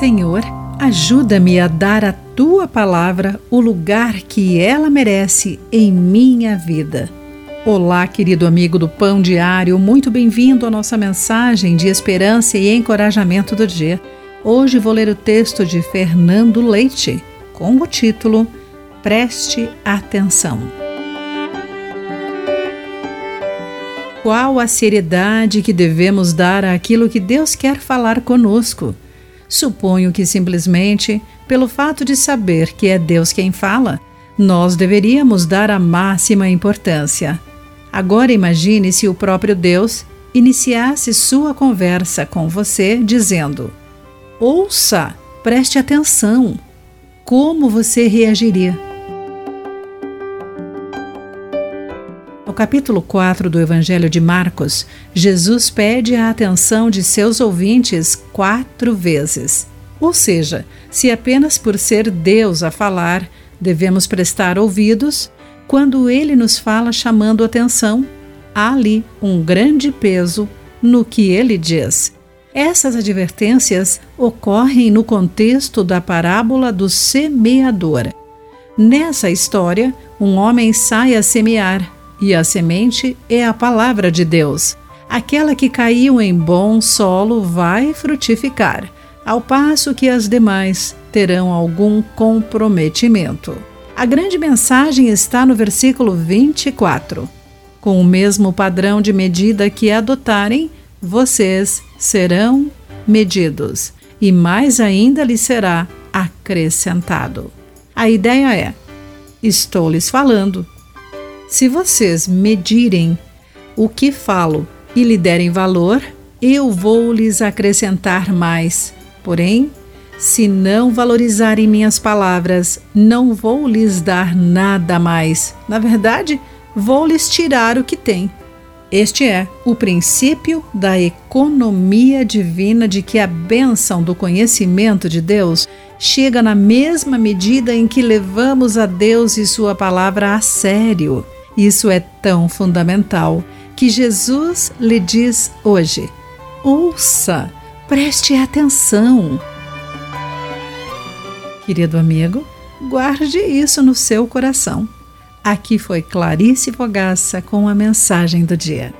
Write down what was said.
Senhor, ajuda-me a dar à tua palavra o lugar que ela merece em minha vida. Olá, querido amigo do Pão Diário, muito bem-vindo à nossa mensagem de esperança e encorajamento do dia. Hoje vou ler o texto de Fernando Leite com o título Preste Atenção. Qual a seriedade que devemos dar àquilo que Deus quer falar conosco? Suponho que simplesmente, pelo fato de saber que é Deus quem fala, nós deveríamos dar a máxima importância. Agora imagine se o próprio Deus iniciasse sua conversa com você dizendo: Ouça, preste atenção. Como você reagiria? No capítulo 4 do Evangelho de Marcos, Jesus pede a atenção de seus ouvintes quatro vezes. Ou seja, se apenas por ser Deus a falar, devemos prestar ouvidos, quando ele nos fala chamando atenção, há ali um grande peso no que ele diz. Essas advertências ocorrem no contexto da parábola do semeador. Nessa história, um homem sai a semear e a semente é a palavra de Deus. Aquela que caiu em bom solo vai frutificar, ao passo que as demais terão algum comprometimento. A grande mensagem está no versículo 24. Com o mesmo padrão de medida que adotarem, vocês serão medidos, e mais ainda lhes será acrescentado. A ideia é: estou lhes falando, se vocês medirem o que falo e lhe derem valor, eu vou lhes acrescentar mais. Porém, se não valorizarem minhas palavras, não vou lhes dar nada mais. Na verdade, vou lhes tirar o que têm. Este é o princípio da economia divina de que a bênção do conhecimento de Deus chega na mesma medida em que levamos a Deus e Sua palavra a sério. Isso é tão fundamental que Jesus lhe diz hoje: ouça, preste atenção. Querido amigo, guarde isso no seu coração. Aqui foi Clarice Fogaça com a mensagem do dia.